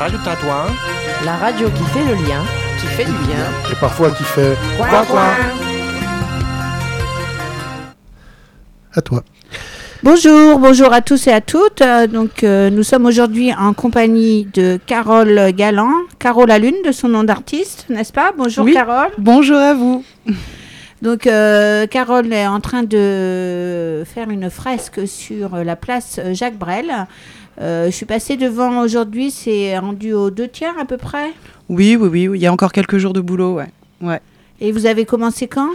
radio Tatouin, la radio qui fait le lien, qui fait du bien, et parfois qui fait quoi quoi. À toi. Bonjour, bonjour à tous et à toutes. Euh, donc, euh, nous sommes aujourd'hui en compagnie de Carole Galland, Carole la Lune de son nom d'artiste, n'est-ce pas? Bonjour Oui. Carole. Bonjour à vous. Donc, euh, Carole est en train de faire une fresque sur la place Jacques Brel. Euh, je suis passée devant aujourd'hui, c'est rendu aux deux tiers à peu près. Oui, oui, oui, il y a encore quelques jours de boulot, ouais. ouais. Et vous avez commencé quand?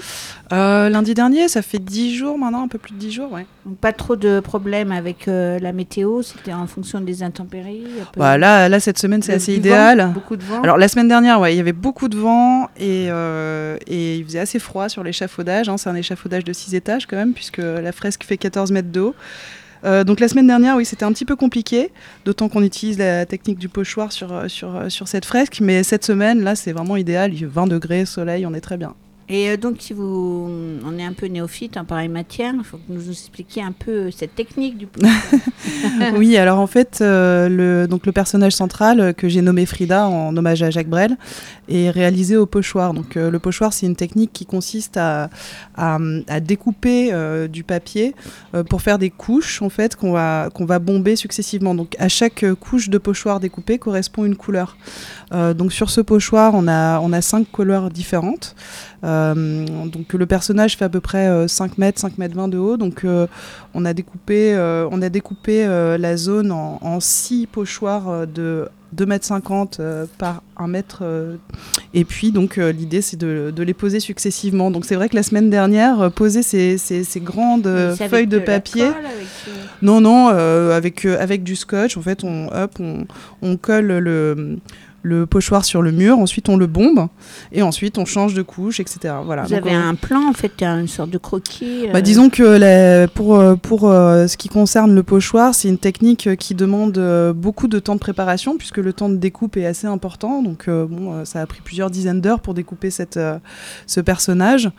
Euh, lundi dernier, ça fait 10 jours maintenant, un peu plus de 10 jours, ouais. Donc, Pas trop de problèmes avec euh, la météo, c'était en fonction des intempéries. Bah, là, là, cette semaine, c'est assez idéal. vent, beaucoup de vent. Alors la semaine dernière, ouais, il y avait beaucoup de vent et, euh, et il faisait assez froid sur l'échafaudage. hein. C'est un échafaudage de 6 étages quand même, puisque la fresque fait 14 mètres de haut. Euh, donc la semaine dernière, oui, c'était un petit peu compliqué, d'autant qu'on utilise la technique du pochoir sur, euh, euh, sur cette fresque. Mais cette semaine, là, c'est vraiment idéal. Il fait 20 degrés, soleil, on est très bien. Et euh, donc, si vous, on est un peu néophyte en pareille matière, il faut que vous nous expliquiez un peu cette technique du oui, alors en fait, euh, le, donc le personnage central euh, que j'ai nommé Frida en hommage à Jacques Brel est réalisé au pochoir. Donc le pochoir, c'est une technique qui consiste à, découper du papier pour faire des couches en fait qu'on va qu'on va bomber successivement. Donc à chaque couche de pochoir découpée correspond une couleur. Donc sur ce pochoir, on a on a cinq couleurs différentes. Euh, donc le personnage fait à peu près euh, 5 mètres, 5 mètres 20 de haut. Donc euh, on a découpé, euh, on a découpé euh, la zone en, en six pochoirs euh, de 2 mètres 50 euh, par 1 mètre. euh, et puis donc euh, l'idée c'est de, de les poser successivement. Donc c'est vrai que la semaine dernière, euh, poser ces, ces- ces grandes euh, feuilles de la papier. colle, avec, euh, Non, non, euh, avec, euh, avec du scotch, en fait, on, hop, on, on colle le, le pochoir sur le mur, ensuite on le bombe, et ensuite on change de couche, etc. Voilà. Vous Donc, avez on- un plan, en fait, une sorte de croquis. bah, euh, disons que pour, euh, pour euh, ce qui concerne le pochoir, c'est une technique qui demande beaucoup de temps de préparation, puisque le temps de découpe est assez important. Donc, bon, ça a pris plusieurs dizaines d'heures pour découper cette, ce personnage.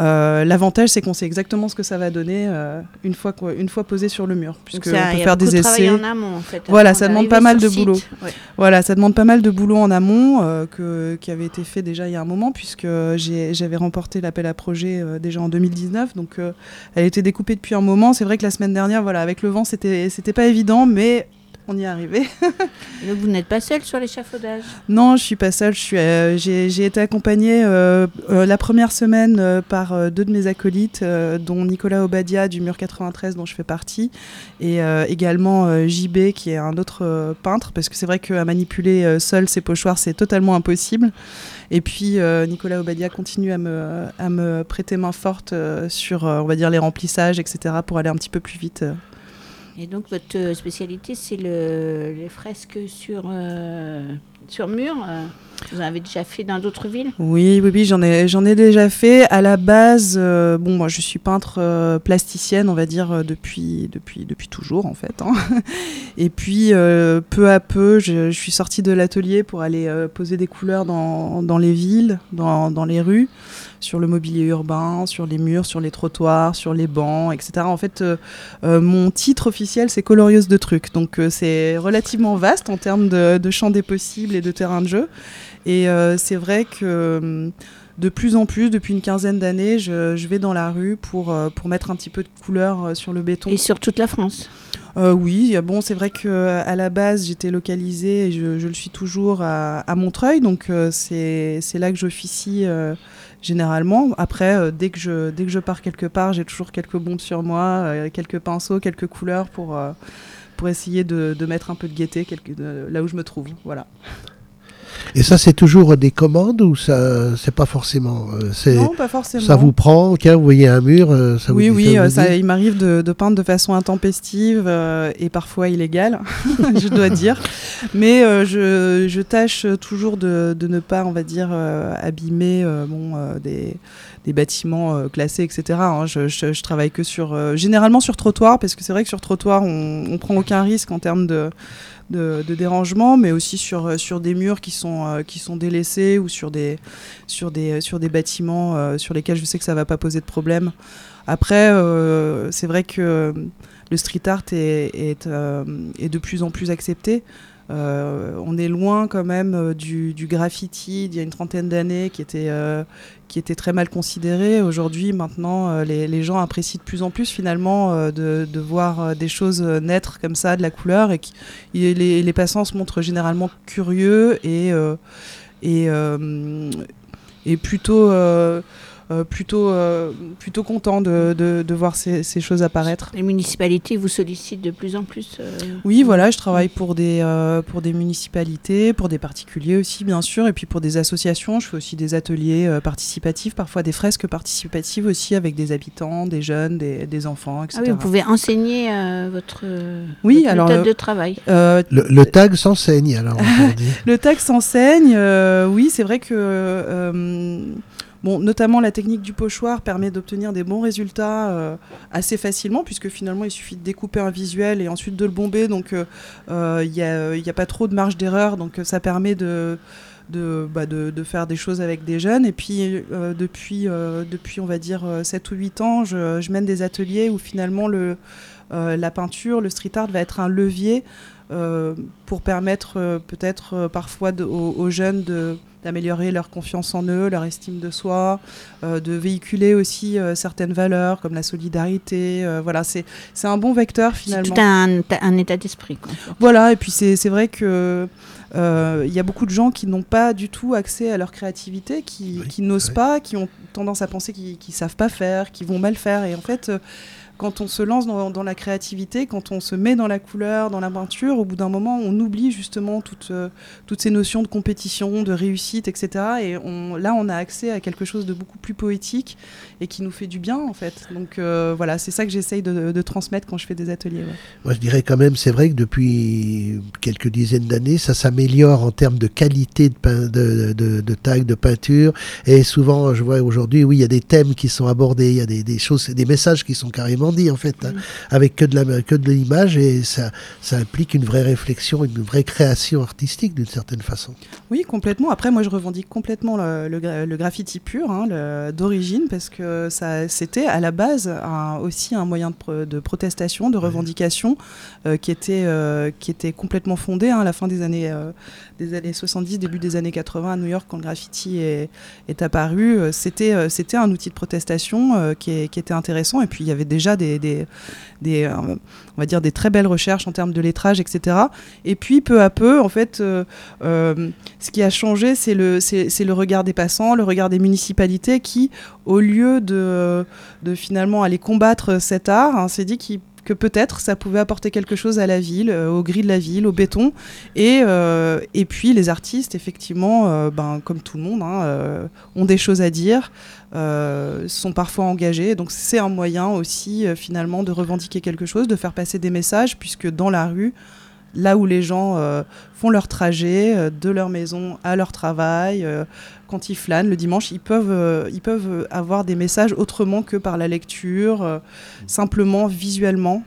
Euh, L'avantage, c'est qu'on sait exactement ce que ça va donner euh, une, fois, quoi- une fois posé sur le mur, puisque ça, on peut faire des essais. en amont, en fait. Voilà, ça demande pas mal de site. boulot. Ouais. Voilà, ça demande pas mal de boulot en amont euh, que, qui avait été fait déjà il y a un moment puisque j'avais remporté l'appel à projet déjà en 2019. Donc elle était découpée depuis un moment. C'est vrai que la semaine dernière, voilà, avec le vent, c'était c'était pas évident, mais on y est arrivé. Donc, vous n'êtes pas seul sur l'échafaudage non, je suis pas seule. euh, J'ai été accompagnée euh, euh, la première semaine par deux de mes acolytes, dont Nicolas Obadia du Mur 93 dont je fais partie, et également JB qui est un autre peintre, parce que c'est vrai qu'à manipuler seul ces pochoirs, c'est totalement impossible. Et puis Nicolas Obadia continue à me, à me prêter main forte sur, on va dire, les remplissages, etc., pour aller un petit peu plus vite. Et donc, votre euh, spécialité, c'est le, les fresques sur, euh, sur mur. euh, Vous en avez déjà fait dans d'autres villes? Oui, oui, oui, j'en ai, j'en ai déjà fait. À la base, euh, bon, moi, je suis peintre plasticienne, on va dire, depuis, depuis, depuis toujours, en fait. hein. Et puis, peu à peu, je, je suis sortie de l'atelier pour aller poser des couleurs dans, dans les villes, dans, dans les rues, sur le mobilier urbain, sur les murs, sur les trottoirs, sur les bancs, etc. En fait, euh, euh, mon titre officiel, c'est colorieuse de trucs. Donc, euh, c'est relativement vaste en termes de, de champ des possibles et de terrain de jeu. Et c'est vrai que de plus en plus, depuis une quinzaine d'années, je, je vais dans la rue pour, pour mettre un petit peu de couleur sur le béton. Et sur toute la France Euh, oui, bon, c'est vrai que à la base, j'étais localisée et je, le suis toujours à, Montreuil, donc euh, c'est là que j'officie euh, généralement. Après, euh, dès, que je, dès que je pars quelque part, j'ai toujours quelques bombes sur moi, euh, quelques pinceaux, quelques couleurs pour, euh, essayer de, mettre un peu de gaieté là où je me trouve. Voilà. Et ça, c'est toujours des commandes ou ça, c'est pas forcément. euh, c'est, Non, pas forcément. ça vous prend, tiens, vous voyez un mur, euh, ça vous oui, oui, ça euh, ça, il m'arrive de, de peindre de façon intempestive euh, et parfois illégale, je dois dire. Mais euh, je, je tâche toujours de, de ne pas, on va dire, euh, abîmer bon, des, des bâtiments classés, etc. hein. Je, je- je travaille que sur, généralement sur trottoir, parce que c'est vrai que sur trottoir, on, on prend aucun risque en termes de, de, dérangement, mais aussi sur, euh, sur des murs qui sont, euh, qui sont délaissés ou sur des, sur des, sur des bâtiments euh, sur lesquels je sais que ça va pas poser de problème. Après, euh, c'est vrai que le street art est, euh, est de plus en plus accepté. On est loin quand même du, graffiti d'il y a une trentaine d'années qui était était très mal considéré. Aujourd'hui, maintenant, les, gens apprécient de plus en plus finalement de, voir des choses naître comme ça, de la couleur, et les, les, passants se montrent généralement curieux et, plutôt euh, plutôt, euh, plutôt content de, de, voir ces, ces, choses apparaître. Les municipalités vous sollicitent de plus en plus euh, Oui, voilà, je travaille pour des, pour des municipalités, pour des particuliers aussi, bien sûr, et puis pour des associations. Je fais aussi des ateliers participatifs, parfois des fresques participatives aussi avec des habitants, des jeunes, des, des enfants, etc. Ah oui, vous pouvez enseigner votre, oui, alors, méthode de travail. Le, le, tag s'enseigne, alors. le tag s'enseigne, oui, c'est vrai que Bon, notamment la technique du pochoir permet d'obtenir des bons résultats euh, assez facilement, puisque finalement il suffit de découper un visuel et ensuite de le bomber, donc il euh, n'y euh, a, pas trop de marge d'erreur, donc ça permet de, bah faire des choses avec des jeunes. Et puis depuis, on va dire, 7 ou 8 ans, je, mène des ateliers où finalement le, la peinture, le street art va être un levier pour permettre peut-être parfois aux, jeunes de d'améliorer leur confiance en eux, leur estime de soi, euh, de véhiculer aussi euh, certaines valeurs comme la solidarité. Euh, voilà, c'est un bon vecteur finalement. C'est tout un, un état d'esprit. Voilà, et puis c'est vrai que il y a beaucoup de gens qui n'ont pas du tout accès à leur créativité, qui, qui n'osent pas, qui ont tendance à penser qu'ils ne savent pas faire, qu'ils vont mal faire. Et en fait, quand on se lance dans, la créativité, quand on se met dans la couleur, dans la peinture, au bout d'un moment, on oublie justement toutes, euh, toutes ces notions de compétition, de réussite, etc. Et là, on a accès à quelque chose de beaucoup plus poétique et qui nous fait du bien, en fait. Donc euh, voilà, c'est ça que j'essaye de, transmettre quand je fais des ateliers. Moi, je dirais quand même, c'est vrai que depuis quelques dizaines d'années, ça s'améliore en termes de qualité de, de, de, de tag, de peinture. Et souvent, je vois aujourd'hui, oui, il y a des thèmes qui sont abordés, il y a des, des choses, des messages qui sont carrément en fait, hein, avec que de la que de l'image et ça ça implique une vraie réflexion, une vraie création artistique d'une certaine façon. Oui, complètement. Après, moi, je revendique complètement le, le, graffiti pur hein, d'origine parce que ça c'était à la base aussi un moyen de, de protestation, de revendication euh, qui était euh, qui était complètement fondé hein, à la fin des années euh, des années 70, début des années 80 à New York quand le graffiti est, apparu. c'était c'était un outil de protestation qui, qui était intéressant et puis il y avait déjà des, euh, on va dire des très belles recherches en termes de lettrage, etc. Et puis peu à peu, en fait, euh, euh, ce qui a changé, c'est le, c'est, le regard des passants, le regard des municipalités qui, au lieu de, finalement aller combattre cet art, hein, s'est dit qu'ils que peut-être ça pouvait apporter quelque chose à la ville, euh, au gris de la ville, au béton. Et, euh, et puis les artistes, effectivement, euh, ben, comme tout le monde, hein, ont des choses à dire, sont parfois engagés. Donc c'est un moyen aussi finalement de revendiquer quelque chose, de faire passer des messages, puisque dans la rue, là où les gens font leur trajet de leur maison à leur travail, quand ils flânent le dimanche, ils peuvent, euh, avoir des messages autrement que par la lecture, euh, simplement visuellement.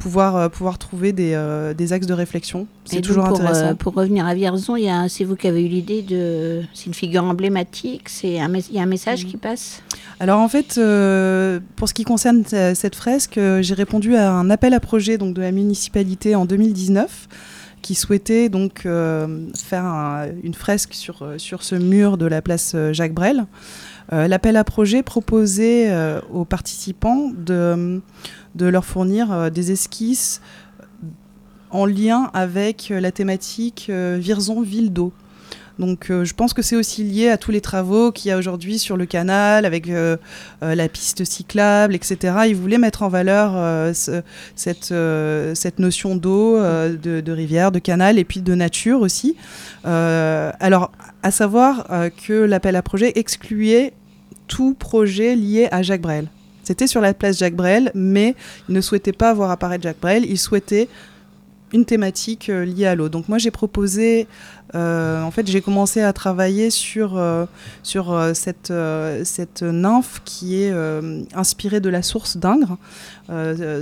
Euh, pouvoir, pouvoir trouver des, des, axes de réflexion. C'est toujours pour, intéressant. pour revenir à Vierzon, c'est vous qui avez eu l'idée de. C'est une figure emblématique, il y a un message qui passe? Alors en fait, pour ce qui concerne cette fresque, j'ai répondu à un appel à projet donc, de la municipalité en 2019 qui souhaitait donc euh, faire une fresque sur, euh, sur ce mur de la place euh, Jacques Brel. L'appel à projet proposait aux participants de, de leur fournir des esquisses en lien avec la thématique Virzon Ville d'eau. Donc euh, je pense que c'est aussi lié à tous les travaux qu'il y a aujourd'hui sur le canal, avec euh, euh, la piste cyclable, etc. Ils voulaient mettre en valeur cette, cette notion d'eau, de, de, rivière, de canal et puis de nature aussi. alors, à savoir que l'appel à projet excluait tout projet lié à Jacques Brel. C'était sur la place Jacques Brel, mais il ne souhaitait pas voir apparaître Jacques Brel, il souhaitait une thématique liée à l'eau. Donc moi j'ai proposé euh, en fait, j'ai commencé à travailler sur, euh, euh, cette nymphe qui est inspirée de la source d'Ingres.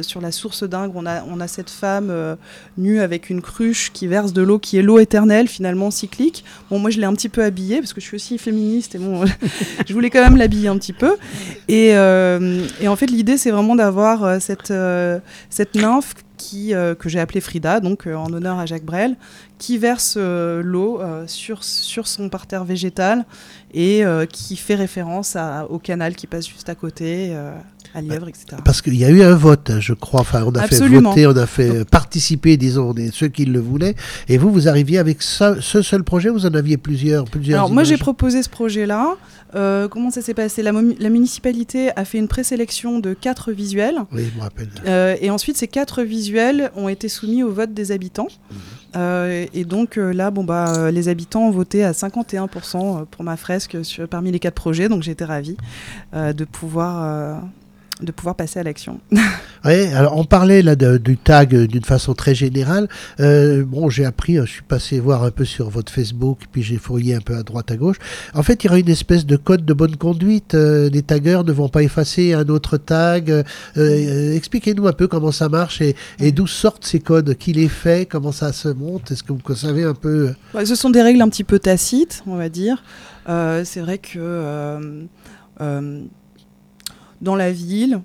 Sur la source d'Ingres, on a, cette femme nue avec une cruche qui verse de l'eau, qui est l'eau éternelle, finalement cyclique. Bon, moi, je l'ai un petit peu habillée parce que je suis aussi féministe et bon, je voulais quand même l'habiller un petit peu. Et, en fait, l'idée, c'est vraiment d'avoir cette, nymphe que j'ai appelé Frida, donc en honneur à Jacques Brel, qui verse l'eau sur, son parterre végétal et qui fait référence au canal qui passe juste à côté, à Lièvre, etc. Parce qu'il y a eu un vote, je crois. Enfin, on a fait voter, on a fait participer, disons, ceux qui le voulaient. Et vous, vous arriviez avec ce, seul projet Vous en aviez plusieurs, plusieurs Alors, moi, j'ai proposé ce projet-là. Euh, comment ça s'est passé? La, municipalité a fait une présélection de quatre visuels. Oui, je me rappelle. Euh, et ensuite, ces quatre visuels ont été soumis au vote des habitants. Mhm. Euh, et donc là, bon, bah, les habitants ont voté à 51% pour ma fresque sur, parmi les quatre projets. Donc j'étais ravie de pouvoir de pouvoir passer à l'action. oui, alors on parlait là du tag d'une façon très générale. Euh, bon, j'ai appris, je suis passé voir un peu sur votre Facebook, puis j'ai fouillé un peu à droite à gauche. En fait, il y aura une espèce de code de bonne conduite. Euh, les taggeurs ne vont pas effacer un autre tag. Euh, expliquez-nous un peu comment ça marche et, d'où sortent ces codes, qui les fait, comment ça se monte. Est-ce que vous savez un peu Ce sont des règles un petit peu tacites, on va dire. C'est vrai que dans la ville,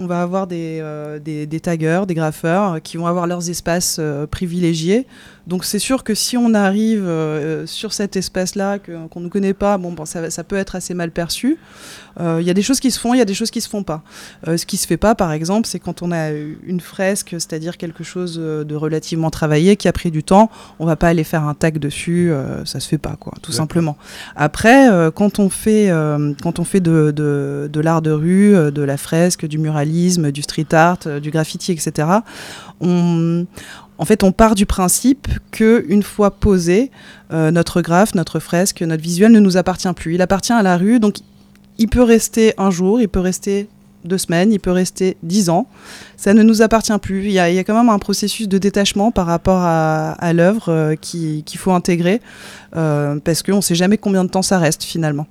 on va avoir des, euh, des, taggeurs, des graffeurs qui vont avoir leurs espaces euh, privilégiés donc c'est sûr que si on arrive euh, sur cet espace-là qu'on ne connaît pas, bon, bon ça, ça, peut être assez mal perçu. Il euh, y a des choses qui se font, il y a des choses qui se font pas. Euh, ce qui se fait pas, par exemple, c'est quand on a une fresque, c'est-à-dire quelque chose de relativement travaillé, qui a pris du temps, on va pas aller faire un tag dessus, ça se fait pas, quoi, tout simplement. Après, quand on fait, quand on fait de, de, de l'art de rue, de la fresque, du muralisme, du street art, du graffiti, etc., on, en fait, on part du principe que une fois posé, euh, notre graphe, notre fresque, notre visuel ne nous appartient plus. Il appartient à la rue, donc il peut rester un jour, il peut rester deux semaines, il peut rester dix ans. Ça ne nous appartient plus. Il y a, quand même un processus de détachement par rapport à, l'œuvre euh, qu'il faut intégrer, euh, parce qu'on ne sait jamais combien de temps ça reste finalement.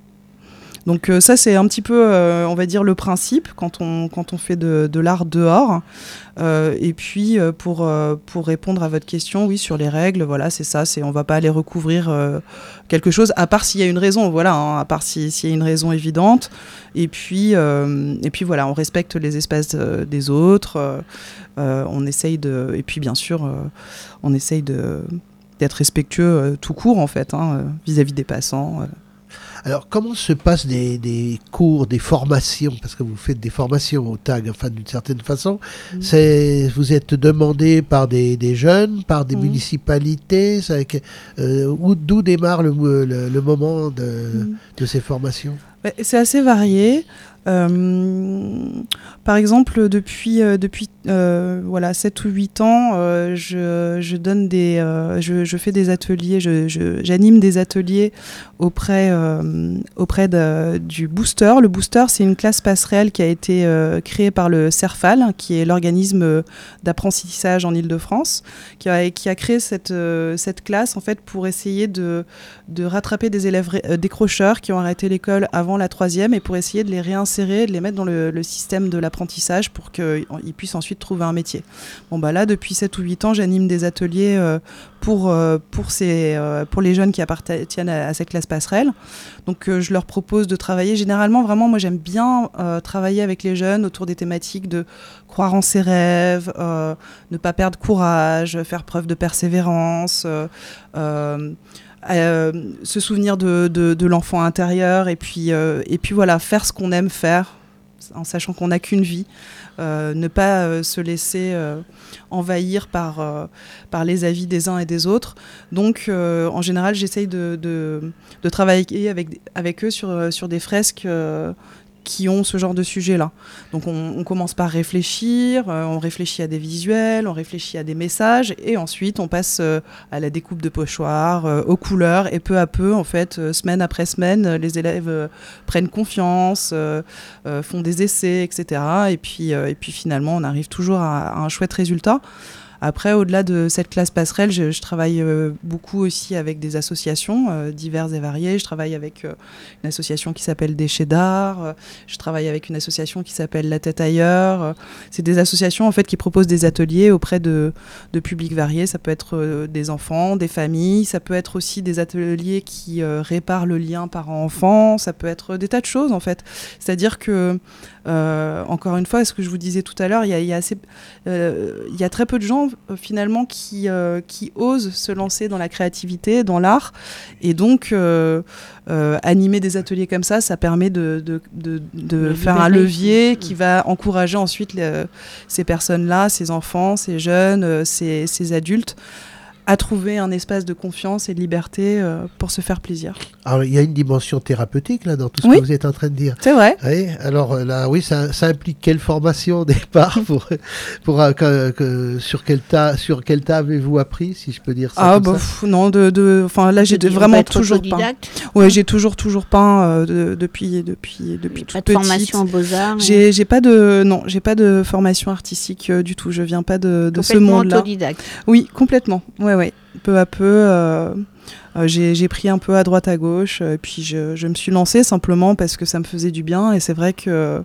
Donc euh, ça, c'est un petit peu, euh, on va dire, le principe quand on, quand on fait de, l'art dehors. Euh, et puis, pour, pour répondre à votre question, oui, sur les règles, voilà, c'est ça, c'est on va pas aller recouvrir quelque chose, à part s'il y a une raison, voilà, hein, à part s'il y a une raison évidente. Et puis, et puis voilà, on respecte les espaces des autres. on essaye de... Et puis, bien sûr, on essaye d'être respectueux tout court, en fait, hein, vis-à-vis des passants. Alors, comment se passent des, cours, des formations Parce que vous faites des formations au TAG, enfin, d'une certaine façon. Mm. C'est, vous êtes demandé par des, jeunes, par des mm. municipalités euh, D'où démarre le, moment de, mm. de, ces formations? C'est assez varié. Euh, par exemple, depuis, euh, depuis euh, voilà, 7 ou 8 ans, je, je, donne des, je, je, fais des ateliers, j'anime des ateliers auprès, auprès du Booster. Le Booster, c'est une classe passerelle qui a été créée par le CERFAL, qui est l'organisme d'apprentissage en Ile-de-France, qui a, qui a créé cette, cette classe en fait, pour essayer de, de rattraper des élèves décrocheurs qui ont arrêté l'école avant la troisième et pour essayer de les réinsérer de les mettre dans le, système de l'apprentissage pour qu'ils puissent ensuite trouver un métier. Bon, bah là, depuis 7 ou 8 ans, j'anime des ateliers euh, pour, euh, pour, ces, euh, pour les jeunes qui appartiennent à, cette classe passerelle. Donc, je leur propose de travailler. Généralement, vraiment, moi, j'aime bien travailler avec les jeunes autour des thématiques de croire en ses rêves, ne pas perdre courage, faire preuve de persévérance. Se souvenir de, de, l'enfant intérieur et puis, et puis voilà, faire ce qu'on aime faire en sachant qu'on n'a qu'une vie, euh, ne pas se laisser envahir par, les avis des uns et des autres. Donc en général, j'essaye de, travailler avec, eux sur des fresques qui ont ce genre de sujet-là. Donc on, commence par réfléchir, euh, on réfléchit à des visuels, on réfléchit à des messages, et ensuite on passe euh, à la découpe de pochoirs, euh, aux couleurs, et peu à peu, en fait, semaine après semaine, les élèves prennent confiance, font des essais, etc. Et puis, et puis finalement, on arrive toujours à, un chouette résultat. Après, au-delà de cette classe passerelle, je, travaille euh, beaucoup aussi avec des associations euh, diverses et variées. Je travaille avec euh, une association qui s'appelle Déchets d'art. je travaille avec une association qui s'appelle La Tête ailleurs. C'est des associations en fait qui proposent des ateliers auprès de, de publics variés. Ça peut être des enfants, des familles. Ça peut être aussi des ateliers qui réparent le lien parent-enfant. Ça peut être des tas de choses en fait. C'est-à-dire que encore une fois, ce que je vous disais tout à l'heure, il y a, il y a très peu de gens euh, finalement qui, euh, qui osent se lancer dans la créativité, dans l'art, et donc euh, animer des ateliers comme ça, ça permet de, de, de, faire un levier Mm. qui va encourager ensuite les- ces personnes-là, ces enfants, ces jeunes, ces, ces adultes à trouver un espace de confiance et de liberté euh, pour se faire plaisir. Alors, il y a une dimension thérapeutique là dans tout ce Oui. que vous êtes en train de dire. C'est vrai. Oui, alors euh, là, oui, ça, ça implique quelle formation au départ pour, pour, euh, que- que- sur quel tas, sur quel tas avez-vous appris, si je peux dire ça Ah comme bah, ça pff, non, de, de, enfin là j'ai De- vraiment toujours peint. autodidacte, Ouais, j'ai toujours toujours peint euh, de- depuis depuis depuis Pas toute de petite. formation aux beaux-arts. hein. J'ai j'ai pas de non, j'ai pas de formation artistique euh, du tout. Je viens pas de, de ce Complètement monde-là. autodidacte. Oui, complètement. Ouais, ouais. Peu à peu, euh, euh, j'ai pris un peu à droite à gauche, euh, et puis je, je me suis lancée simplement parce que ça me faisait du bien. Et c'est vrai que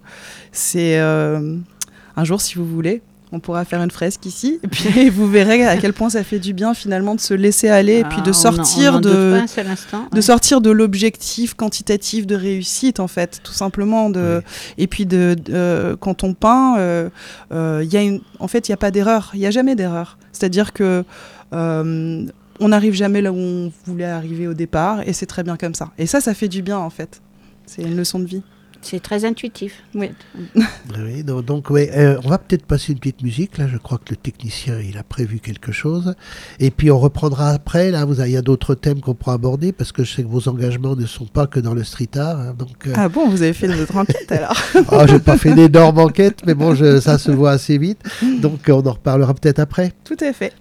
c'est un jour, si vous voulez, on pourra faire une fresque ici, et puis vous verrez à quel point ça fait du bien finalement de se laisser aller, et puis Ah, de on en- sortir on en doute de pas de sortir de l'objectif quantitatif de réussite en fait tout simplement de et puis de, de- quand on peint euh, euh, y a une en fait il y a pas d'erreur il y a jamais d'erreur c'est à dire que euh, on n'arrive jamais là où on voulait arriver au départ et c'est très bien comme ça et ça ça fait du bien en fait c'est une leçon de vie C'est très intuitif. Oui. Oui, donc, donc, ouais, euh, on va peut-être passer une petite musique. Là, je crois que le technicien il a prévu quelque chose. Et puis on reprendra après. Là, vous avez, il y a d'autres thèmes qu'on pourra aborder parce que je sais que vos engagements ne sont pas que dans le street art. hein, donc, euh, ah bon vous avez fait votre enquête alors ah, j'ai pas fait d'énormes enquêtes, mais bon, je- ça se voit assez vite. Donc on en reparlera peut-être après. tout est fait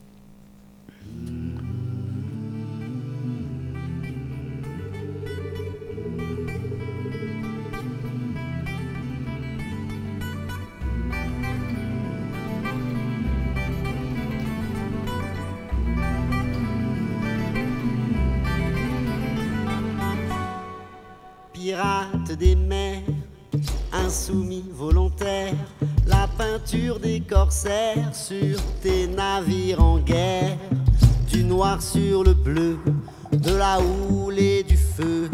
Des mers, insoumis volontaire, la peinture des corsaires sur tes navires en guerre, du noir sur le bleu, de la houle et du feu.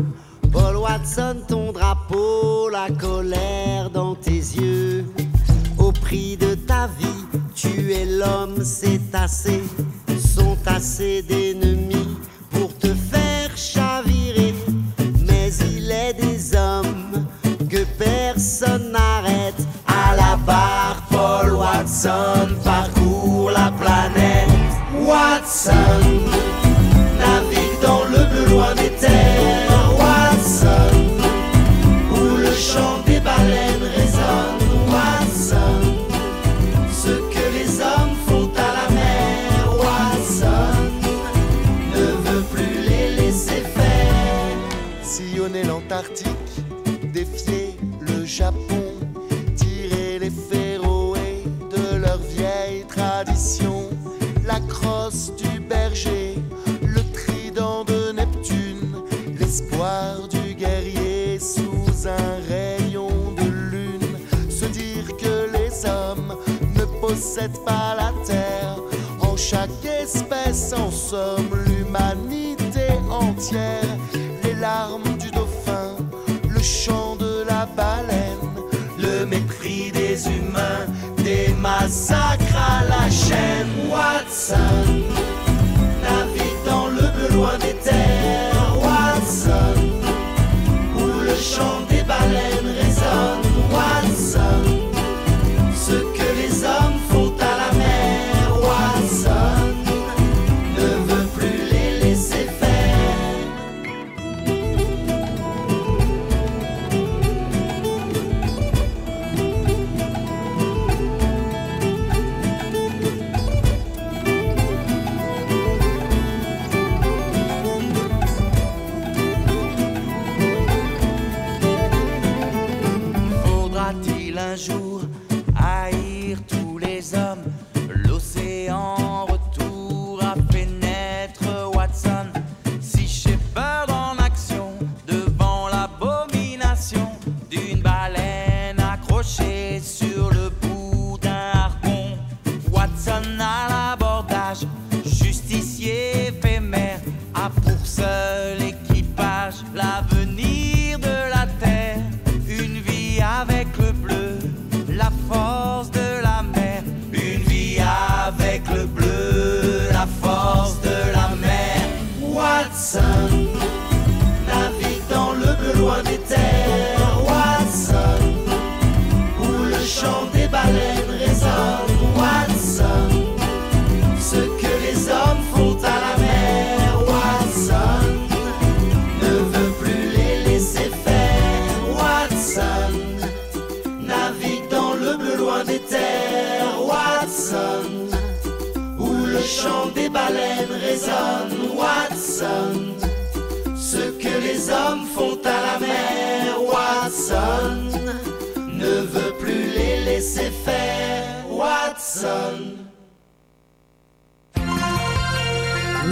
Paul Watson, ton drapeau, la colère dans tes yeux. Au prix de ta vie, tu es l'homme, c'est assez, sont assez d'ennemis Watson parcourt la planète. Watson du guerrier sous un rayon de lune, se dire que les hommes ne possèdent pas la terre, en chaque espèce en somme l'humanité entière, les larmes du dauphin, le chant de la baleine, le mépris des humains, des massacres à la chaîne. Watson le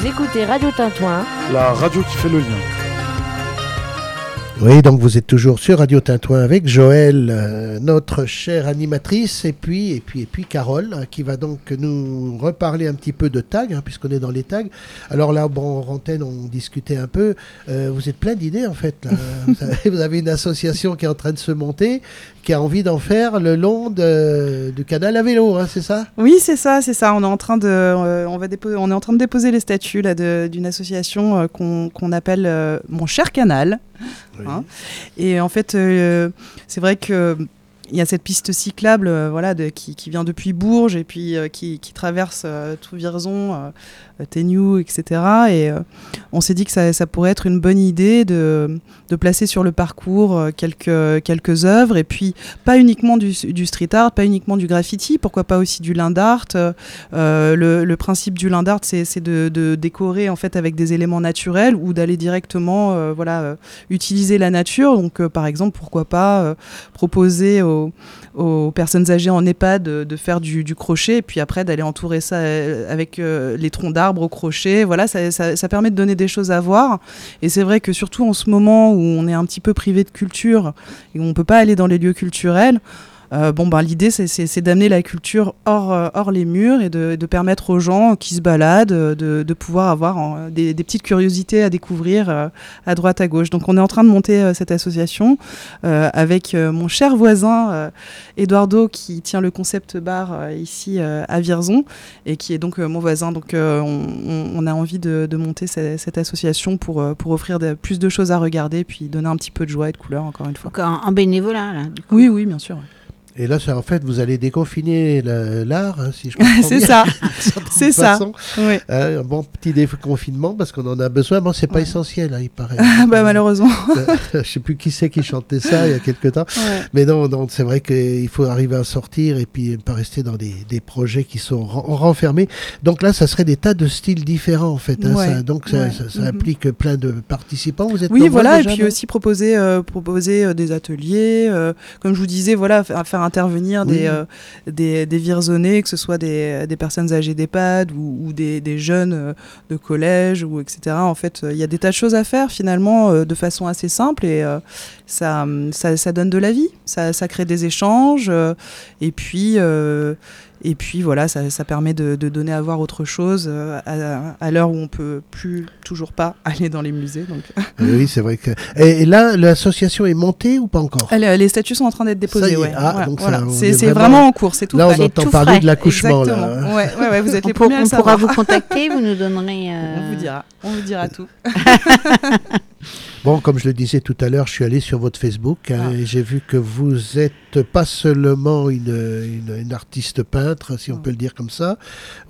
écoutez Radio Tintouin. La radio qui fait le lien. Oui, donc vous êtes toujours sur Radio Tintouin avec Joël, euh, notre chère animatrice, et puis, et puis, et puis Carole, hein, qui va donc nous reparler un petit peu de tag, hein, puisqu'on est dans les tags. Alors là, bon, en antenne, on discutait un peu. Euh, vous êtes plein d'idées, en fait. là. vous, avez, vous avez une association qui est en train de se monter, qui a envie d'en faire le long de- du canal à vélo, hein, c'est ça? Oui, c'est ça, c'est ça. On est en train de, euh, on va déposer, on est en train de déposer les statuts d'une association qu'on qu'on appelle Mon cher Canal. Hein. Et en fait, euh, c'est vrai que il y a cette piste cyclable, euh, voilà, de- qui, vient depuis Bourges et puis euh, qui, traverse euh, tout Vierzon, Téniou, etc. Et euh, on s'est dit que ça, ça pourrait être une bonne idée de, de placer sur le parcours euh, quelques, quelques œuvres et puis pas uniquement du, street art, pas uniquement du graffiti, pourquoi pas aussi du land art. Euh, le, principe du land art, c'est de, de décorer en fait avec des éléments naturels ou d'aller directement, voilà, utiliser la nature. Donc, par exemple, pourquoi pas proposer aux, personnes âgées en EHPAD de, faire du, crochet et puis après d'aller entourer ça avec les troncs d'arbres au crochet. Voilà, ça, ça- ça permet de donner des choses à voir. Et c'est vrai que surtout en ce moment où on est un petit peu privé de culture et où on peut pas aller dans les lieux culturels. Euh, bon, ben, l'idée, c'est- d'amener la culture hors, euh, hors les murs et de, de permettre aux gens qui se baladent euh, de, de pouvoir avoir des, des petites curiosités à découvrir euh, à droite, à gauche. Donc, on est en train de monter euh, cette association avec mon cher voisin Eduardo qui tient le concept bar ici à Vierzon et qui est donc mon voisin. Donc, on, a envie de, de monter ce- cette association pour, pour offrir de- plus de choses à regarder puis donner un petit peu de joie et de couleur, encore une fois. Donc, en, en bénévolat, là. du coup. Oui, oui, bien sûr. Et là, c'est en fait, vous allez déconfiner l'art, hein, si je comprends c'est bien. ça, D'une certaine c'est ça. Oui. Un bon petit déconfinement parce qu'on en a besoin. Bon, c'est pas Ouais. essentiel, hein, il paraît. bah, malheureusement. je sais plus qui c'est qui chantait ça il y a quelque temps. Ouais. Mais non, non c'est vrai qu'il faut arriver à sortir et puis ne pas rester dans des, des projets qui sont ren- renfermés. Donc là, ça serait des tas de styles différents en fait. hein, Ouais, ça- donc ça, ça- ça Mhm. implique plein de participants. Vous êtes Oui, voilà, et puis aussi proposer, euh, proposer euh, des ateliers, euh, comme je vous disais, voilà, faire, faire intervenir Oui. des, euh, des, des virzonnés, que ce soit des, des personnes âgées d'EHPAD ou, ou des, des jeunes euh, de collège, ou etc. En fait, euh, il y a des tas de choses à faire finalement euh, de façon assez simple et ça, ça, ça donne de la vie, ça, ça crée des échanges, et puis. Euh, et puis voilà, ça, ça permet de, de donner à voir autre chose euh, à, à l'heure où on peut plus, toujours pas aller dans les musées. Donc. Oui, c'est vrai que. Et, et là, l'association est montée ou pas encore? Elle, euh, les statuts sont en train d'être déposés. ouais. Ah, Voilà, voilà. C'est est c'est vraiment- vraiment en cours, c'est tout Là, on entend tout parler frais. de l'accouchement. Ouais, ouais, ouais, vous êtes On, les pour- premiers à on le pourra vous contacter, vous nous donnerez. euh, On vous dira, on vous dira tout. Bon, comme je le disais tout à l'heure, je suis allé sur votre Facebook hein, Ah. et j'ai vu que vous êtes pas seulement une, une, une artiste peintre, si on peut le dire comme ça.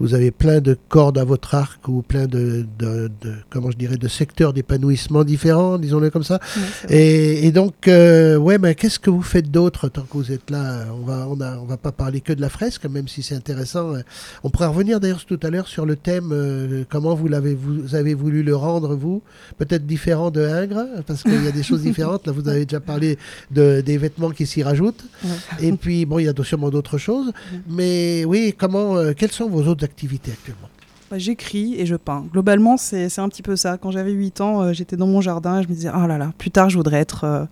Vous avez plein de cordes à votre arc ou plein de, de, de- comment je dirais, de secteurs d'épanouissement différents, disons-le comme ça. Et, et donc, euh, ouais, mais qu'est-ce que vous faites d'autre tant que vous êtes là? On va, on a, on va pas parler que de la fresque, même si c'est intéressant. On pourrait revenir d'ailleurs tout à l'heure sur le thème euh, comment vous l'avez, vous avez voulu le rendre vous, peut-être différent de Ingres, parce qu'il y a des choses différentes. Là, vous avez déjà parlé de, des vêtements qui s'y rajoutent. Ouais. Et puis, bon, il y a sûrement d'autres choses. Mais oui, comment, euh, quelles sont vos autres activités actuellement? Bah, J'écris et je peins. Globalement, c'est un petit peu ça. Quand j'avais 8 ans, euh, j'étais dans mon jardin et je me disais, oh là là, plus tard, je voudrais être euh,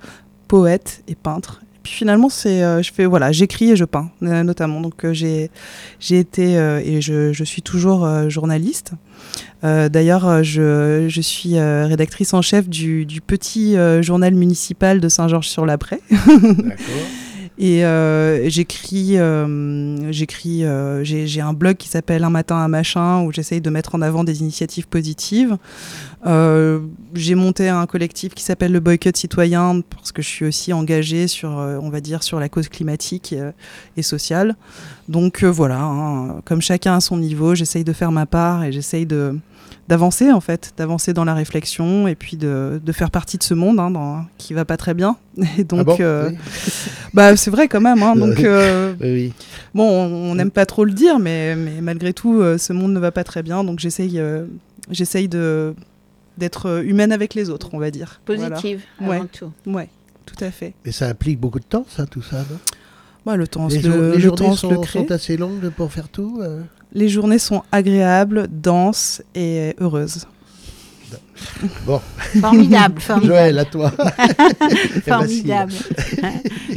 poète et peintre. Puis finalement, c'est, euh, je fais, voilà, j'écris et je peins, euh, notamment. Donc euh, j'ai j'ai été euh, et je, je suis toujours journaliste. D'ailleurs, je, je suis rédactrice en chef du, du petit journal municipal de Saint-Georges-sur-l'Après. D'accord. Et euh, j'écris, euh, j'écris, euh, j'ai un blog qui s'appelle Un matin un machin où j'essaye de mettre en avant des initiatives positives. J'ai monté un collectif qui s'appelle le Boycott Citoyen parce que je suis aussi engagée sur, on va dire, sur la cause climatique et sociale. Donc voilà, hein, comme chacun à son niveau, j'essaye de faire ma part et j'essaye de d'avancer en fait, d'avancer dans la réflexion et puis de, de faire partie de ce monde hein, dans, qui va pas très bien. Et donc, Ah bon euh, Oui. bah c'est vrai quand même. Hein, donc euh, Oui. Bon, on n'aime pas trop le dire, mais, mais malgré tout, euh, ce monde ne va pas très bien. Donc j'essaye, euh, j'essaye de d'être humaine avec les autres, on va dire. Positive, avant tout. Ouais, tout à fait. Mais ça implique beaucoup de temps, ça, tout ça, Bah, le temps, Les, le, les le journées temps, le sont, sont assez longues pour faire tout euh? Les journées sont agréables, denses et heureuses. Formidable, formidable. Joël, à toi. formidable.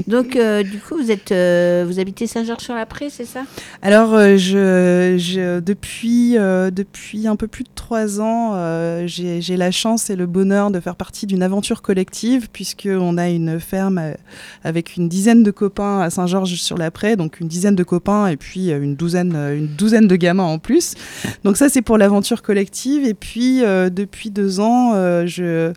Donc, euh, du coup, vous êtes, euh, vous habitez Saint-Georges-sur-la-Pré, c'est ça? Alors, euh, je, je- depuis, euh, depuis un peu plus de trois ans, euh, j'ai la chance et le bonheur de faire partie d'une aventure collective, puisqu'on a une ferme avec une dizaine de copains à Saint-Georges-sur-la-Pré, donc une dizaine de copains et puis une douzaine, une douzaine de gamins en plus. Donc ça, c'est pour l'aventure collective. Et puis, euh, depuis deux ans, euh, je-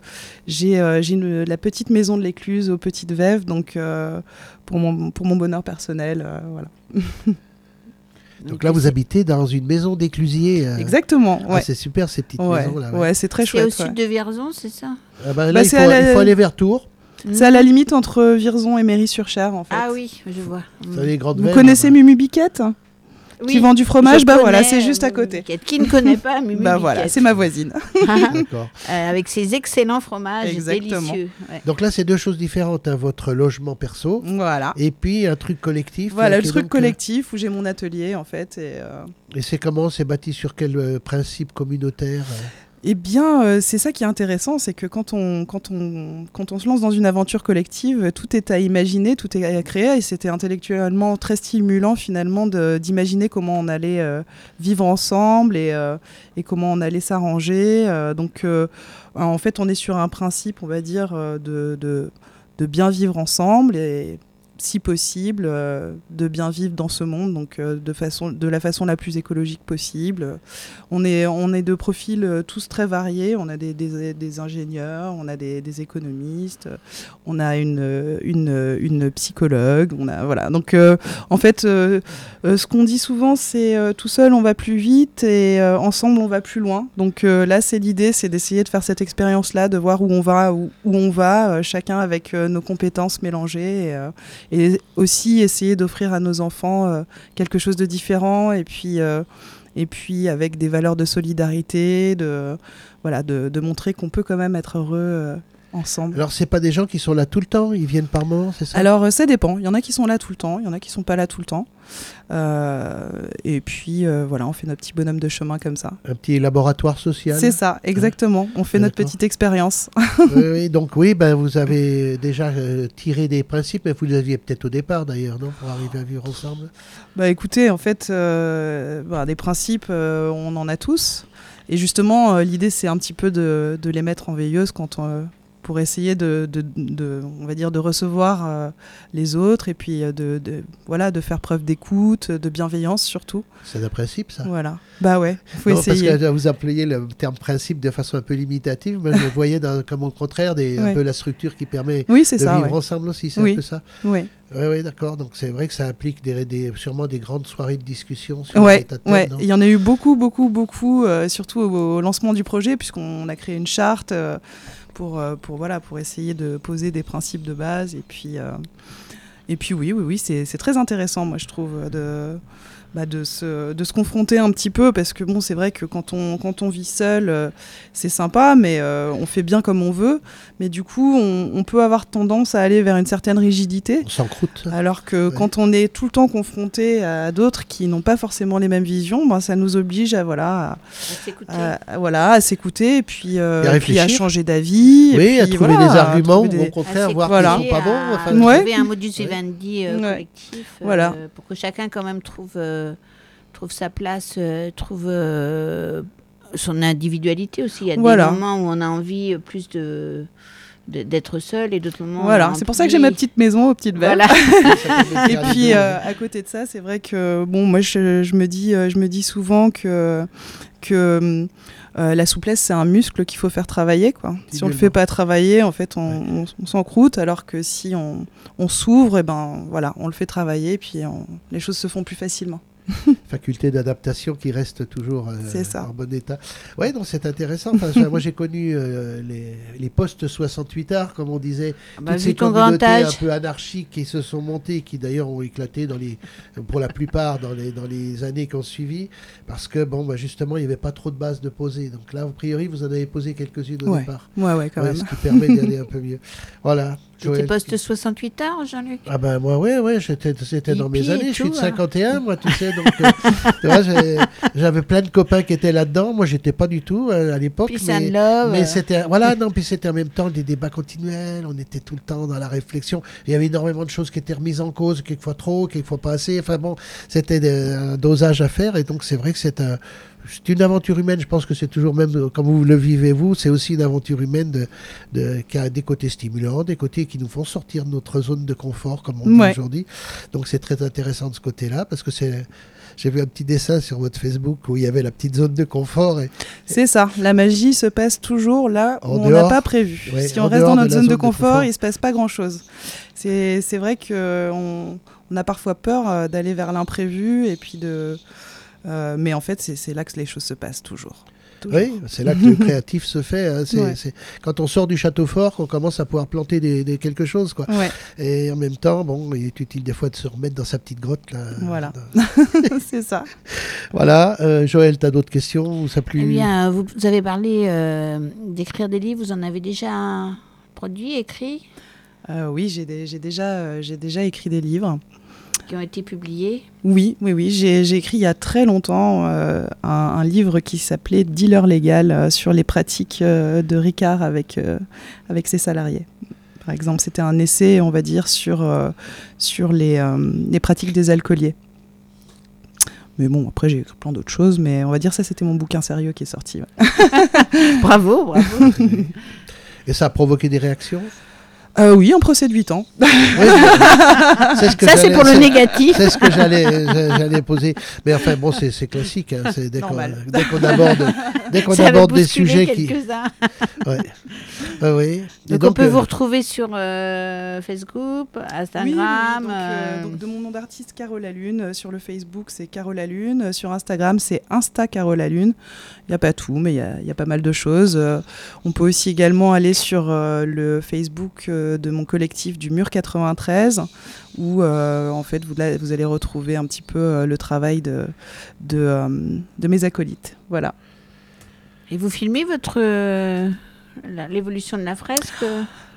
j'ai euh, j'ai une- la petite maison de l'écluse aux Petites Vèves, donc euh, pour, mon, pour mon bonheur personnel. euh, voilà. Donc là, vous habitez dans une maison d'éclusier. euh. Exactement. Ah, Ouais. c'est super, ces petites Ouais, maisons-là. ouais, c'est très C'est chouette. au sud de Vierzon, c'est ça? Ah bah, là, Bah, il, faut, c'est à la- il faut aller vers Tours. C'est à la limite entre Virzon et Méry-sur-Cher, en fait. Ah oui, je vois. Ça, les grandes Vous connaissez là-bas. Mumu Biquette? Oui, Qui vend du fromage je Bah voilà, c'est juste à euh, côté. Qui ne connaît pas Mumu Bah voilà, c'est ma voisine. D'accord. Euh, Avec ses excellents fromages Exactement. délicieux. ouais. Donc là, c'est deux choses différentes. hein, votre logement perso Voilà. et puis un truc collectif. Voilà, euh, le truc donc, collectif où j'ai mon atelier, en fait. Et, euh, Et c'est comment? C'est bâti sur quel euh, principe communautaire euh? Eh bien, euh, c'est ça qui est intéressant, c'est que quand on, quand, on, quand on se lance dans une aventure collective, tout est à imaginer, tout est à créer, et c'était intellectuellement très stimulant finalement d'imaginer comment on allait euh, vivre ensemble et, euh, et comment on allait s'arranger. donc, en fait, on est sur un principe, on va dire, de, de, bien vivre ensemble si possible, euh, de bien vivre dans ce monde, donc euh, de, façon, de la façon la plus écologique possible. On est, on est de profils euh, tous très variés. On a des, des, ingénieurs, on a des, économistes, on a une, une, psychologue. On a, voilà. Donc, en fait, ce qu'on dit souvent, c'est tout seul, on va plus vite et ensemble, on va plus loin. Donc là, c'est l'idée, c'est d'essayer de faire cette expérience-là, de voir où on va, où, on va, chacun avec nos compétences mélangées. Et aussi essayer d'offrir à nos enfants euh, quelque chose de différent et puis euh, et puis avec des valeurs de solidarité de voilà de, de montrer qu'on peut quand même être heureux euh, ensemble. Alors, c'est pas des gens qui sont là tout le temps Ils viennent par moment, c'est ça? Alors euh, ça dépend. Il y en a qui sont là tout le temps il y en a qui sont pas là tout le temps. Euh, et puis euh, voilà on fait notre petit bonhomme de chemin comme ça. Un petit laboratoire social. C'est ça exactement. On fait notre petite expérience. Oui, oui, donc oui, ben, vous avez déjà tiré des principes, mais vous les aviez peut-être au départ d'ailleurs, non Pour arriver à vivre ensemble? Bah écoutez, en fait, bah, des principes, on en a tous. Et justement, l'idée, c'est un petit peu de, de les mettre en veilleuse quand on- pour essayer de, de- de- on va dire, de recevoir euh, les autres et puis euh, de, de- voilà, de faire preuve d'écoute, de bienveillance surtout. C'est un principe, ça Voilà. Bah ouais, faut Non, parce essayer. que vous employez le terme principe de façon un peu limitative, mais je voyais dans- comme au contraire des, un peu la structure qui permet Oui, de ça. vivre Ouais. ensemble aussi, c'est Oui. un peu ça. Oui, oui, d'accord. Donc c'est vrai que ça implique des, des- sûrement des grandes soirées de discussion sur Ouais, thème, ouais. Il y en a eu beaucoup, beaucoup, beaucoup, euh, surtout au, au lancement du projet, puisqu'on a créé une charte euh, pour, euh, pour, voilà, pour essayer de poser des principes de base. Et puis, euh, et puis oui, oui, oui, c'est très intéressant, moi, je trouve, de, bah, de, se, de se confronter un petit peu, parce que bon, c'est vrai que quand on, quand on vit seul, euh, c'est sympa, mais euh, on fait bien comme on veut. Mais du coup, on, on peut avoir tendance à aller vers une certaine rigidité. On s'encroute. Alors que Ouais. quand on est tout le temps confronté à d'autres qui n'ont pas forcément les mêmes visions, ben, ça nous oblige à voilà, À s'écouter. à, à- voilà, à s'écouter et puis, euh, Et à puis changer d'avis. et Oui, à trouver voilà, des arguments trouver ou des- au contraire à voir Voilà. qu'ils sont pas bons. à enfin, Ouais. trouver un modus vivendi euh, Ouais. collectif euh, Voilà. pour que chacun quand même trouve, euh, trouve sa place, euh, trouve euh, son individualité aussi. Il y a Voilà. des moments où on a envie euh, plus de d'être seul et d'autres moments. Voilà, c'est pour ça que j'ai ma petite maison aux petites belles. Voilà. Et puis euh, à côté de ça, c'est vrai que bon, moi je, je me dis, euh, je me dis souvent que que euh, la souplesse c'est un muscle qu'il faut faire travailler quoi. Si on le fait pas travailler, en fait, on, on, on s'encroute, alors que si on, on s'ouvre, et ben voilà, on le fait travailler, puis on- les choses se font plus facilement. faculté d'adaptation qui reste toujours euh, ça. en bon état. Ouais, donc c'est intéressant. Enfin, moi, j'ai connu euh, les, les postes 68 arts, comme on disait, Bah, toutes ces communautés un peu anarchiques qui se sont montées, qui d'ailleurs ont éclaté dans les, pour la plupart dans les, dans les années qui ont suivi, parce que bon, bah, justement, il n'y avait pas trop de bases de poser. Donc là, a priori, vous en avez posé quelques-unes au Ouais, départ. ouais, ouais, quand Ouais, même. ce qui permet d'aller un peu mieux. Voilà. C'était poste 68 heures, Jean-Luc Ah ben moi ouais ouais j'étais c'était dans mes années je suis de tout, hein. 51 moi tu sais donc euh, tu vois, j'ai- j'avais plein de copains qui étaient là-dedans. Moi j'étais pas du tout euh, à l'époque mais, mais c'était voilà non puis c'était en même temps des débats continuels. On était tout le temps dans la réflexion. Il y avait énormément de choses qui étaient remises en cause quelquefois trop quelquefois pas assez. Enfin bon c'était un dosage à faire. Et donc c'est vrai que c'est un c'est une aventure humaine, je pense que c'est toujours même, euh, comme vous le vivez vous, c'est aussi une aventure humaine de, de- qui a des côtés stimulants, des côtés qui nous font sortir de notre zone de confort, comme on dit aujourd'hui. Donc c'est très intéressant de ce côté-là, parce que c'est... J'ai vu un petit dessin sur votre Facebook où il y avait la petite zone de confort. Et, C'est ça, la magie se passe toujours là où on n'a pas prévu. Ouais, si on reste dans notre zone de zone de confort, confort. il se passe pas grand-chose. C'est c'est vrai qu'on on a parfois peur euh, d'aller vers l'imprévu et puis de... euh, mais en fait, c'est là que les choses se passent toujours. Toujours. oui, c'est là que le créatif se fait. hein, c'est, Ouais. c'est quand on sort du château fort qu'on commence à pouvoir planter des, des quelque chose. Quoi. Ouais, Et en même temps, bon, il est utile des fois de se remettre dans sa petite grotte. Là, Voilà. Dans- c'est ça. Voilà, euh, Joël, tu as d'autres questions ou ça plus... Eh bien, vous, vous avez parlé euh, d'écrire des livres. Vous en avez déjà produit, écrit, Euh, oui, j'ai dé- j'ai déjà, euh, j'ai déjà écrit des livres. Qui ont été publiés. Oui, oui, oui. J'ai écrit il y a très longtemps euh, un, un livre qui s'appelait Dealer légal euh, sur les pratiques euh, de Ricard avec, euh, avec ses salariés. Par exemple, c'était un essai, on va dire, sur, euh, sur les, euh, les pratiques des alcooliers. Mais bon, après, j'ai écrit plein d'autres choses, mais on va dire ça, c'était mon bouquin sérieux qui est sorti. ouais. Bravo, bravo. Et ça a provoqué des réactions? Euh, oui, un procès de 8 ans. Oui, c'est ce que Ça, c'est pour le négatif. C'est ce que j'allais, j'a- j'allais poser. Mais enfin, bon, c'est classique. hein, c'est dès qu'on Normal. dès qu'on aborde, dès avait aborde des sujets qui. quelques-uns. Ouais. Ouais, oui. Donc, on peut euh, vous retrouver sur euh, Facebook, Oui, oui, oui, Instagram. donc, euh, euh, donc de mon nom d'artiste Carole la Lune. euh, Sur le Facebook, c'est Carole la Lune. euh, Sur Instagram, c'est Insta Carole la Lune. Il n'y a pas tout, mais il y a, il y a pas mal de choses. Euh, on peut aussi également aller sur euh, le Facebook de mon collectif du Mur 93, où euh, en fait vous, vous allez retrouver un petit peu euh, le travail de, de, euh, de mes acolytes. Voilà. Et vous filmez votre l'évolution de la fresque?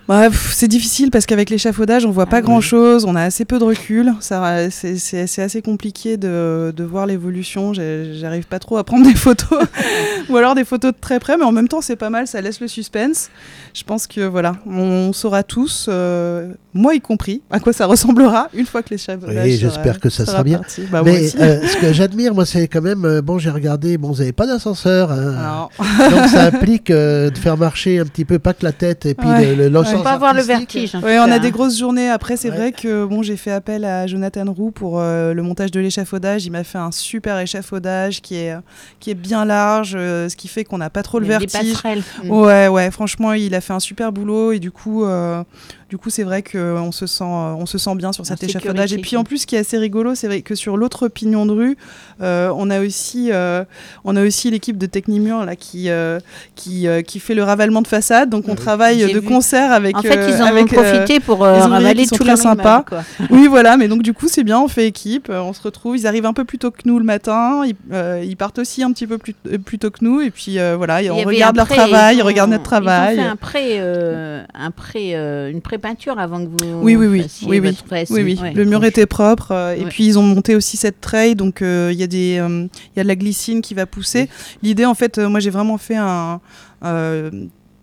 Pff, c'est difficile parce qu'avec l'échafaudage, on voit Ah pas grand chose, on a assez peu de recul. Ça, c'est, c'est- c'est assez compliqué de, de voir l'évolution. J'ai- J'arrive pas trop à prendre des photos, ou alors des photos de très près, mais en même temps, c'est pas mal, ça laisse le suspense. Je pense que voilà, on saura tous, euh, moi y compris, à quoi ça ressemblera une fois que l'échafaudage. Oui, sera- j'espère que ça sera bien. Bah, Mais euh, ce que j'admire, moi, c'est quand même. euh, bon, j'ai regardé. Bon, vous n'avez pas d'ascenseur. hein. Donc, ça implique euh, de faire marcher un petit peu, pas que la tête, et puis Ouais. le, le, le Ouais. pas avoir le vertige. tout on a des grosses journées. Après, c'est Ouais. vrai que bon, j'ai fait appel à Jonathan Roux pour euh, le montage de l'échafaudage. Il m'a fait un super échafaudage qui est, qui est bien large, euh, ce qui fait qu'on n'a pas trop le a des vertige. passerelles. Ouais, ouais, franchement, il a fait un super boulot et du coup, euh, du coup, c'est vrai qu'on se sent, euh, on se sent bien sur cet échafaudage. Et puis en plus, ce qui est assez rigolo, c'est vrai que sur l'autre pignon de rue, euh, on a aussi, euh, on a aussi l'équipe de Technimur là qui, euh, qui, euh, qui fait le ravalement de façade. Donc on Oui. travaille de vu. concert avec. En fait, euh, ils en ont avec, euh, profité pour euh, ravaler tout sympas. quoi. oui, voilà, mais donc du coup, c'est bien, on fait équipe, euh, on se retrouve. Ils arrivent un peu plus tôt que nous le matin, ils, euh, ils partent aussi un petit peu plus, euh, plus tôt que nous, et puis euh, voilà, et on regarde leur pré, travail, ils ils ont- regardent notre travail. Ils ont fait un pré, euh, un pré, euh, une pré-peinture avant que vous Oui, oui, oui, fassiez oui, oui. Oui, oui. Ouais. Le mur était propre. euh, Et Ouais. puis, ils ont monté aussi cette treille. Donc, euh, il y, a des, euh, il y a de la glycine qui va pousser. L'idée, en fait, euh, moi, j'ai vraiment fait un. euh,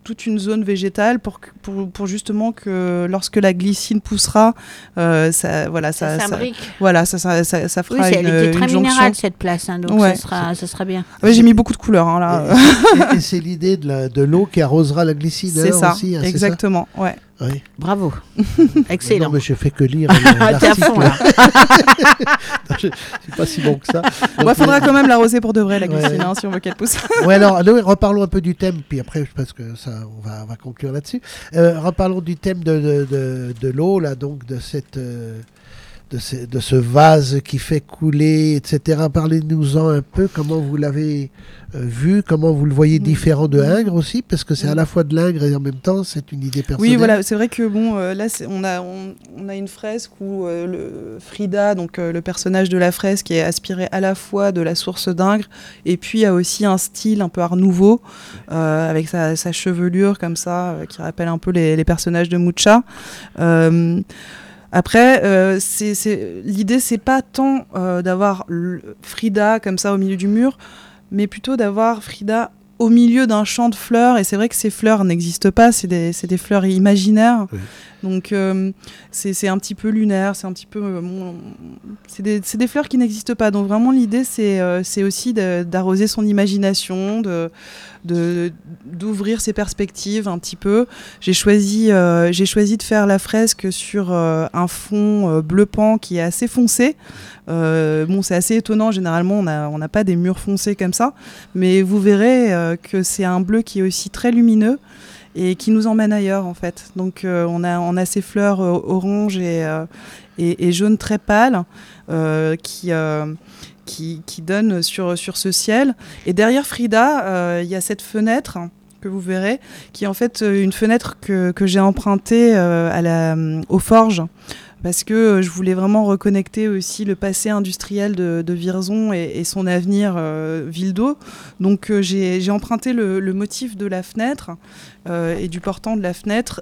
toute une zone végétale pour, pour, pour justement que lorsque la glycine poussera, euh, ça, voilà, ça, Ça ça- voilà, ça, ça, ça, ça Oui, fera c'est- une, elle était très une jonction. minérale cette place, hein, donc Ouais. ça, sera, ça sera bien. Ouais, J'ai mis beaucoup de couleurs hein, là. Et, et c'est l'idée de la- de l'eau qui arrosera la glycine C'est alors, ça, aussi, hein, exactement. Ouais. Oui. Bravo. Non, Excellent. mais je fais que lire euh, Ah, T'es à l'article. fond là. Non, je suis pas si bon que ça. Il faudra quand même l'arroser pour de vrai, la Ouais. glycine, hein, si on veut qu'elle pousse. Ouais, alors, reparlons un peu du thème, puis après, je pense que ça, on va, on va conclure là-dessus. Euh, reparlons du thème de, de, de, de l'eau, là, donc de cette. euh, de ce, de ce vase qui fait couler, etc. Parlez-nous-en un peu, comment vous l'avez euh, vu, comment vous le voyez Mm. différent de Ingres aussi, parce que c'est à Mm. la fois de l'Ingres et en même temps c'est une idée personnelle. Oui, voilà, c'est vrai que bon, euh, là, on a, on, on a une fresque où euh, le Frida, donc euh, le personnage de la fresque, est aspiré à la fois de la source d'Ingres et puis a aussi un style un peu art nouveau avec sa, sa chevelure comme ça, qui rappelle un peu les, les personnages de Mucha. Après, euh, l'idée, c'est pas tant euh, d'avoir Frida comme ça au milieu du mur, mais plutôt d'avoir Frida au milieu d'un champ de fleurs. Et c'est vrai que ces fleurs n'existent pas, c'est des, des fleurs imaginaires. Oui. Donc euh, c'est un petit peu lunaire, c'est un petit peu. euh, bon, c'est des, des fleurs qui n'existent pas. Donc vraiment, l'idée, c'est euh, aussi d'arroser son imagination, de d'ouvrir ses perspectives un petit peu. J'ai choisi, euh, j'ai choisi de faire la fresque sur euh, un fond euh, bleu pan qui est assez foncé. Bon, c'est assez étonnant. Généralement, on n'a on n'a pas des murs foncés comme ça, mais vous verrez que c'est un bleu qui est aussi très lumineux et qui nous emmène ailleurs en fait. Donc, on a on a ces fleurs orange et, et et jaune très pâles euh, qui qui, donne sur, sur ce ciel. Et derrière Frida, euh, il y a cette fenêtre que vous verrez, qui est en fait euh, une fenêtre que, que j'ai empruntée euh, à la, aux forges, parce que je voulais vraiment reconnecter aussi le passé industriel de, Virzon et, son avenir euh, ville d'eau. Donc euh, j'ai emprunté le, motif de la fenêtre et du portant de la fenêtre.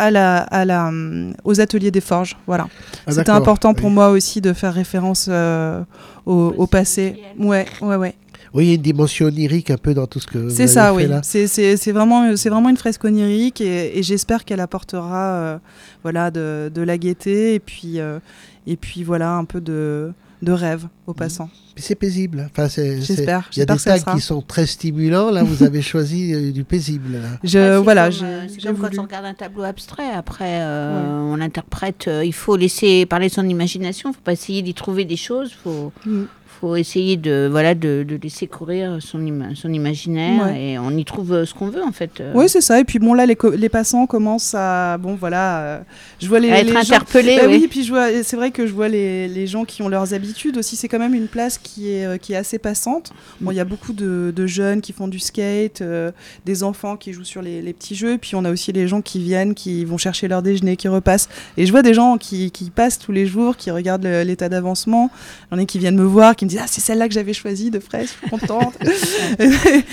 Euh, à la, à la, hum, aux ateliers des forges, voilà. Ah, C'était important pour Oui. moi aussi de faire référence euh, au, au passé. Ouais, ouais, ouais. Oui, il y a une dimension onirique un peu dans tout ce que C'est ça, fait oui. C'est c'est- c'est vraiment, c'est vraiment une fresque onirique et, et j'espère qu'elle apportera, euh, voilà, de, de la gaieté et puis, euh, et puis voilà, un peu de, de rêve aux passants. C'est paisible. Enfin, J'espère. Il y a des tags qui sont très stimulants. Là, vous avez choisi euh, du paisible. là. Je, Ouais, voilà, comme, euh, comme voulu. quand on regarde un tableau abstrait. Après, euh, on interprète. euh, il faut laisser parler son imagination. Il faut pas essayer d'y trouver des choses. Il faut, Mm. Faut essayer de, voilà, de, de laisser courir son, ima- son imaginaire. Ouais. Et on y trouve euh, ce qu'on veut, en fait. euh, Oui, c'est ça. Et puis bon, là, les, les passants commencent à, bon, voilà, euh, je vois les, à être les gens-. Bah oui. oui, puis je vois, c'est vrai que je vois les, les gens qui ont leurs habitudes aussi. C'est quand même une place qui est, qui est assez passante. Bon, il y a beaucoup de, de jeunes qui font du skate, euh, des enfants qui jouent sur les, les petits jeux. Et puis on a aussi les gens qui viennent, qui vont chercher leur déjeuner, qui repassent. Et je vois des gens qui, qui passent tous les jours, qui regardent l'état d'avancement. Il y en a qui viennent me voir, qui me disent Ah, c'est celle-là que j'avais choisie de frais, je suis contente.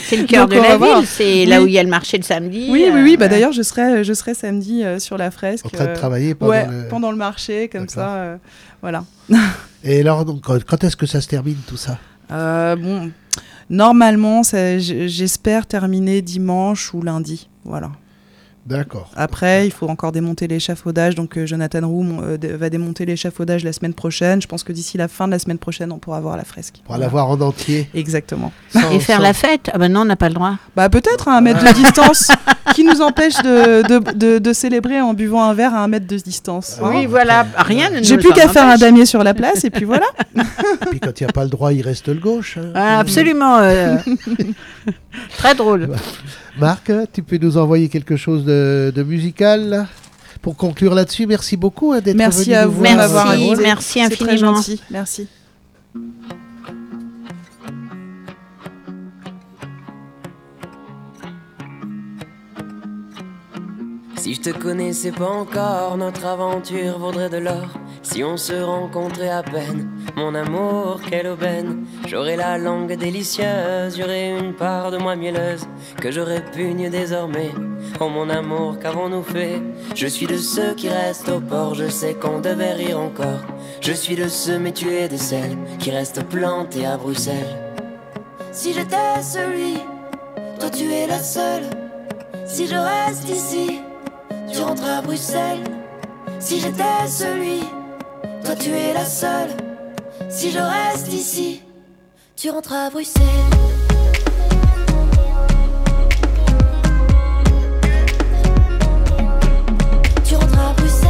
C'est le cœur de la ville. C'est là où il y a le marché le samedi. oui, oui, euh, oui. Bah, voilà. D'ailleurs, je serai, je serai samedi euh, sur la fresque. En train de euh, travailler pendant ouais, le- pendant le marché, comme ça. euh, voilà. Et alors, donc, quand est-ce que ça se termine tout ça? Euh, bon, normalement, j'espère terminer dimanche ou lundi. Voilà. D'accord. Après, il faut encore démonter l'échafaudage. Donc, euh, Jonathan Roux euh, va démonter l'échafaudage la semaine prochaine. Je pense que d'ici la fin de la semaine prochaine, on pourra voir la fresque. Pour la voir en entier. Exactement. sans- Et faire sans- la fête Ah ben non, on n'a pas le droit. Bah, peut-être à un mètre de distance. Qui nous empêche de, de, de- de célébrer en buvant un verre à un mètre de distance hein oui, voilà. Rien ne J'ai plus qu'à faire un damier sur la place et puis voilà. Et puis quand il n'y a pas le droit, il reste le gauche. hein. Ah, absolument. euh, Très drôle. Marc, tu peux nous envoyer quelque chose de, de musical pour conclure là-dessus? Merci beaucoup hein, d'être Merci venu à nous vous Merci, merci très infiniment. gentil. Merci. Si je te connaissais pas encore, notre aventure vaudrait de l'or. Si on se rencontrait à peine, mon amour, quelle aubaine. J'aurais la langue délicieuse, j'aurais une part de moi mielleuse que je répugne désormais. Oh mon amour, qu'avons-nous fait? Je suis de ceux qui restent au port, je sais qu'on devait rire encore. Je suis de ceux, mais tu es de celles qui restent plantées à Bruxelles. Si j'étais celui, toi tu es la seule. Si je reste ici, tu rentres à Bruxelles. Si j'étais celui, toi tu es la seule. Si je reste ici, tu rentres à Bruxelles. Tu rentres à Bruxelles.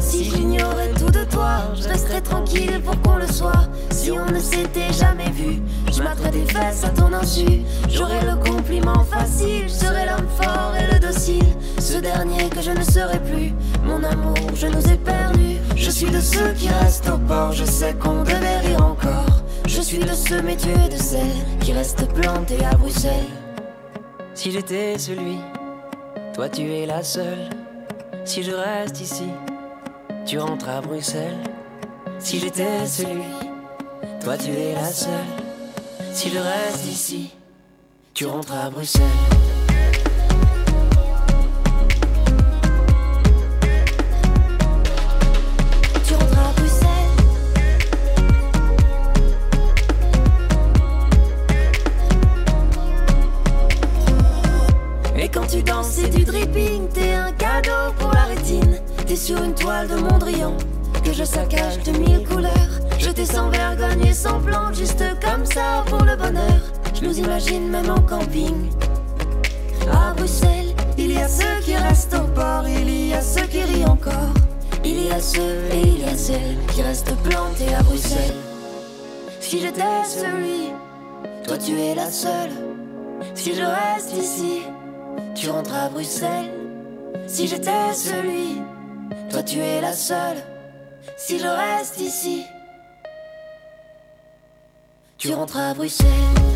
Si j'ignorais tout de toi, je resterais tranquille pour qu'on le soit. Si on ne s'était jamais vu, je mettrais des fesses à ton insu. J'aurais le facile, je serais l'homme fort et le docile. Ce dernier que je ne serai plus, mon amour, je nous ai perdus. Je suis de ceux qui restent au port, je sais qu'on devait rire encore. Je suis de ceux, mais de celles qui restent plantées à Bruxelles. Si j'étais celui, toi tu es la seule. Si je reste ici, tu rentres à Bruxelles. Si j'étais celui, toi tu es la seule. Si je reste ici, tu rentres à Bruxelles. Tu rentres à Bruxelles. Et quand tu danses, c'est du dripping, t'es un cadeau pour la rétine. T'es sur une toile de Mondrian que je saccage de mille couleurs. Je t'ai sans vergogne et sans plan, juste comme ça pour le bonheur. Je nous imagine même en camping. À Bruxelles, il y a ceux qui restent au port, il y a ceux qui rient encore. Il y a ceux et il y a celles qui restent plantés à Bruxelles. Si j'étais celui, toi tu es la seule. Si je reste ici, tu rentres à Bruxelles. Si j'étais celui, toi tu es la seule. Si je reste ici, tu rentres à Bruxelles.